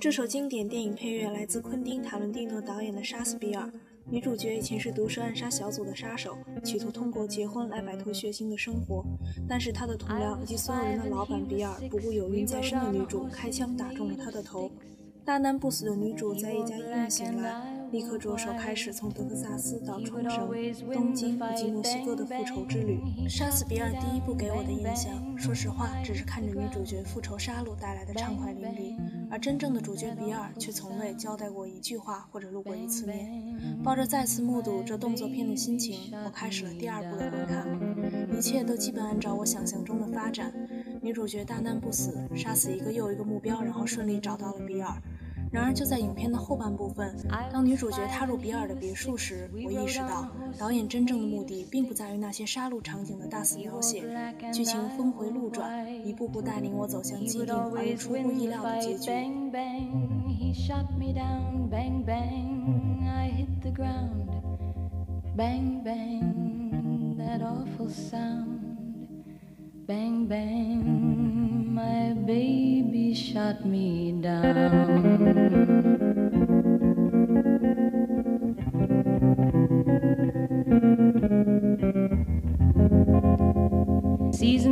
这首经典电影配乐来自昆汀·塔伦蒂诺导演的《杀死比尔》，女主角以前是毒蛇暗杀小组的杀手，企图通过结婚来摆脱血腥的生活。但是他的同僚以及所有人的老板比尔不顾有孕在身的女主，开枪打中了她的头。大难不死的女主在一家医院醒来。立刻着手开始从德克萨斯到冲绳、东京以及墨西哥的复仇之旅。杀死比尔第一部给我的印象，说实话，只是看着女主角复仇杀戮带来的畅快淋漓，而真正的主角比尔却从未交代过一句话或者露过一次面。抱着再次目睹这动作片的心情，我开始了第二部的观看。一切都基本按照我想象中的发展，女主角大难不死，杀死一个又一个目标，然后顺利找到了比尔。然而，就在影片的后半部分，当女主角踏入比尔的别墅时，我意识到导演真正的目的并不在于那些杀戮场景的大肆描写，剧情峰回路转，一步步带领我走向既定而又出乎意料的结局。Bang, bang, my baby shot me down.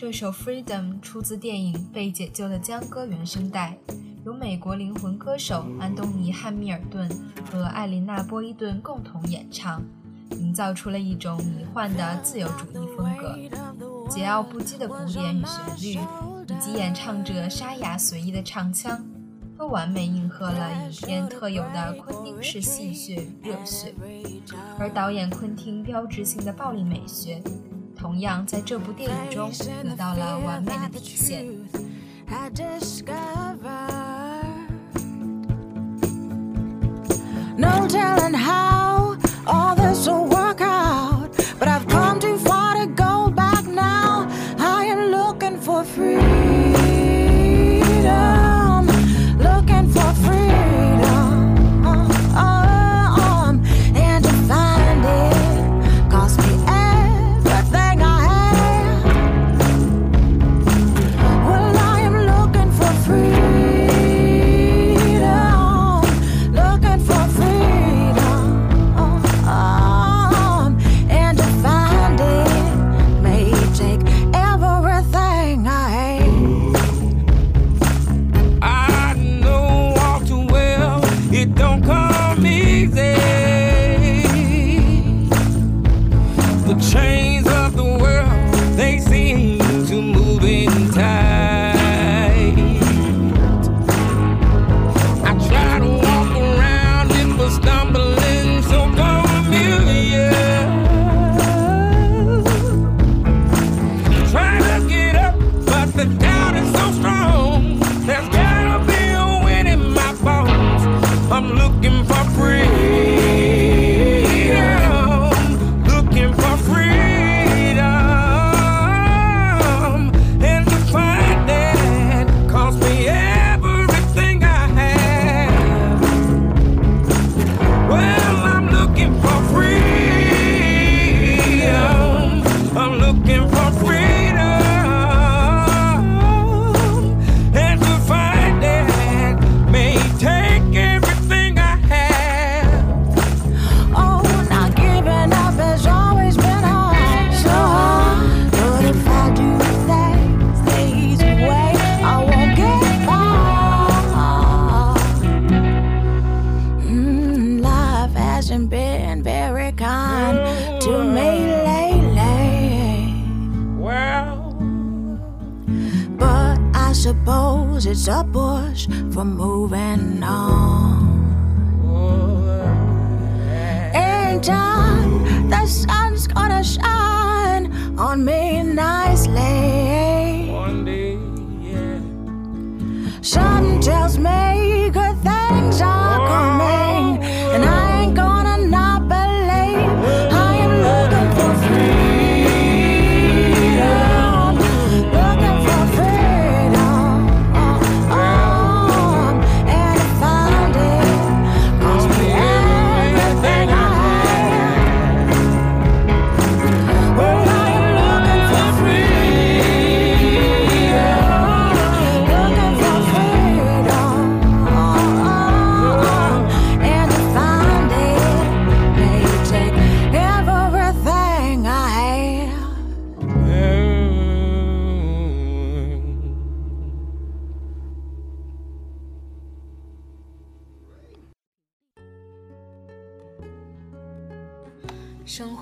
这首《Freedom》出自电影《被解救的江歌》原声带，由美国灵魂歌手安东尼·汉密尔顿和艾琳娜·波伊顿共同演唱，营造出了一种迷幻的自由主义风格。桀骜不羁的鼓点与旋律，以及演唱者沙哑随意的唱腔，都完美应和了影片特有的昆汀式戏谑与热血，而导演昆汀标志性的暴力美学。同样在这部电影中得到了完美的体现。No telling how change. It's a push for moving on.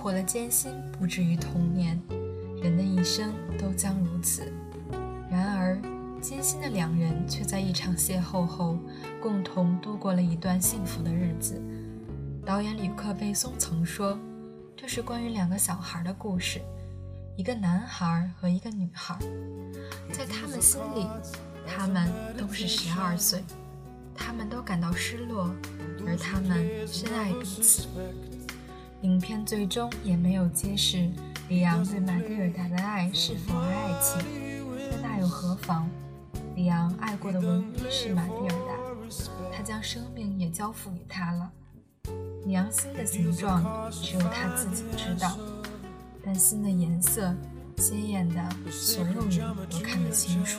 活的艰辛不至于童年，人的一生都将如此。然而，艰辛的两人却在一场邂逅后，共同度过了一段幸福的日子。导演吕克·贝松曾说：“这是关于两个小孩的故事，一个男孩和一个女孩。在他们心里，他们都是十二岁，他们都感到失落，而他们深爱彼此。”影片最终也没有揭示里昂对马蒂尔达的爱是否为爱情，但那又何妨？里昂爱过的唯一是马蒂尔达，他将生命也交付给她了。里昂心的形状只有他自己知道，但心的颜色鲜艳的，所有人都看得清楚。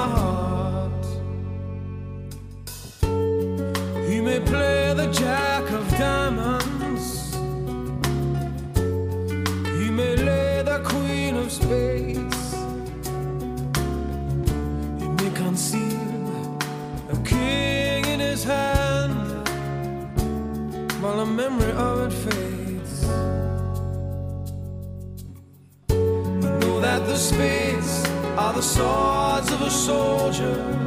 memory of it fades. I know that the spades are the swords of a soldier.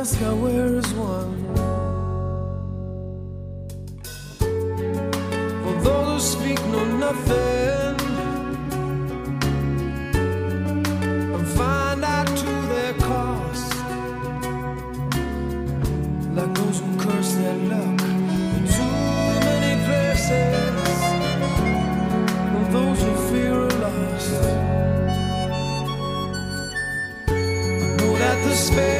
Mask I wear is one. For those who speak know nothing. and find out to their cost. Like those who curse their luck in too many places, or those who fear are lost. I know that the are